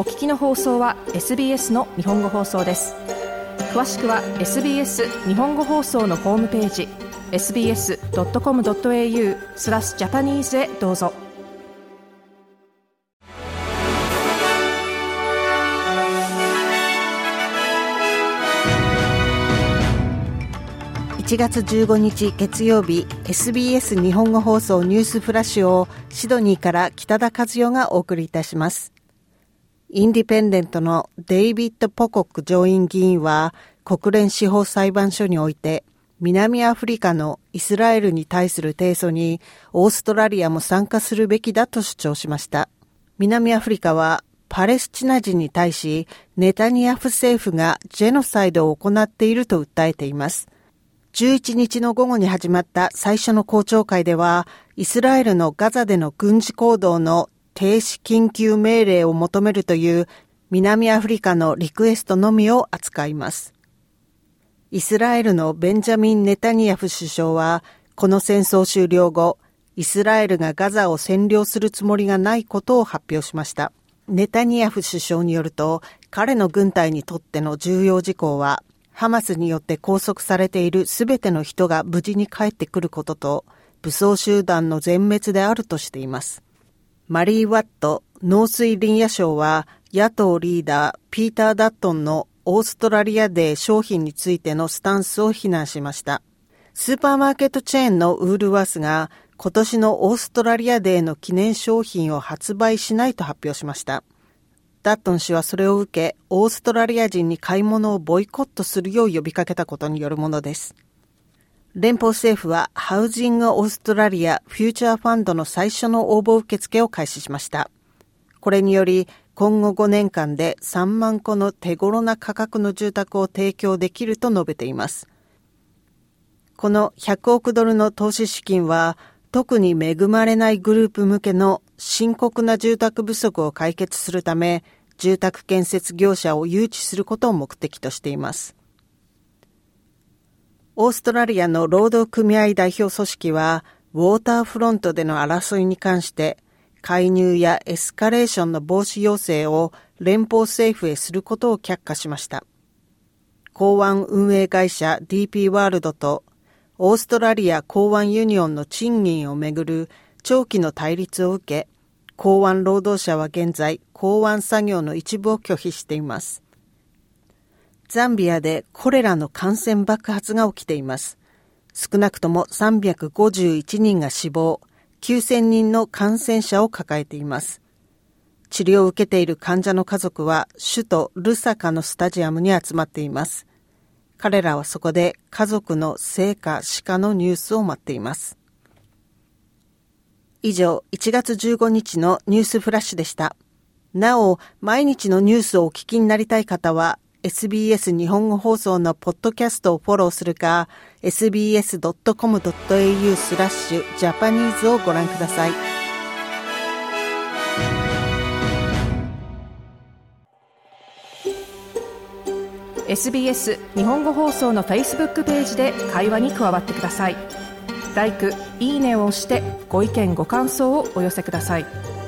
お聞きの放送は SBS の日本語放送です。詳しくは SBS 日本語放送のホームページ sbs.com.au スラスジャパニーズへどうぞ。1月15日月曜日 SBS 日本語放送ニュースフラッシュをシドニーから北田和代がお送りいたします。インディペンデントのデイビッド・ポコック上院議員は国連司法裁判所において南アフリカのイスラエルに対する提訴にオーストラリアも参加するべきだと主張しました。南アフリカはパレスチナ人に対しネタニヤフ政府がジェノサイドを行っていると訴えています。11日の午後に始まった最初の公聴会では、イスラエルのガザでの軍事行動の停止緊急命令を求めるという南アフリカのリクエストのみを扱います。イスラエルのベンジャミン・ネタニヤフ首相は、この戦争終了後、イスラエルがガザを占領するつもりがないことを発表しました。ネタニヤフ首相によると、彼の軍隊にとっての重要事項は、ハマスによって拘束されているすべての人が無事に帰ってくることと、武装集団の全滅であるとしています。マリー・ワット農水林野省は野党リーダーピーター・ダットンのオーストラリアデー商品についてのスタンスを非難しました。スーパーマーケットチェーンのウールワースが今年のオーストラリアデーの記念商品を発売しないと発表しました。ダットン氏はそれを受け、オーストラリア人に買い物をボイコットするよう呼びかけたことによるものです。連邦政府はハウジング・オーストラリア・フューチャーファンドの最初の応募受付を開始しました。これにより、今後5年間で3万個の手頃な価格の住宅を提供できると述べています。この100億ドルの投資資金は、特に恵まれないグループ向けの深刻な住宅不足を解決するため、住宅建設業者を誘致することを目的としています。オーストラリアの労働組合代表組織は、ウォーターフロントでの争いに関して、介入やエスカレーションの防止要請を連邦政府へすることを却下しました。港湾運営会社 DP ワールドとオーストラリア港湾ユニオンの賃金をめぐる長期の対立を受け、港湾労働者は現在、港湾作業の一部を拒否しています。ザンビアでコレラの感染爆発が起きています。少なくとも351人が死亡、9000人の感染者を抱えています。治療を受けている患者の家族は首都ルサカのスタジアムに集まっています。彼らはそこで家族の生か死かのニュースを待っています。以上、1月15日のニュースフラッシュでした。なお、毎日のニュースをお聞きになりたい方は、SBS 日本語放送のポッドキャストをフォローするか、sbs.com.au スラッシュジャパニーズをご覧ください。SBS 日本語放送の Facebook ページで会話に加わってください。l i いいねを押してご意見ご感想をお寄せください。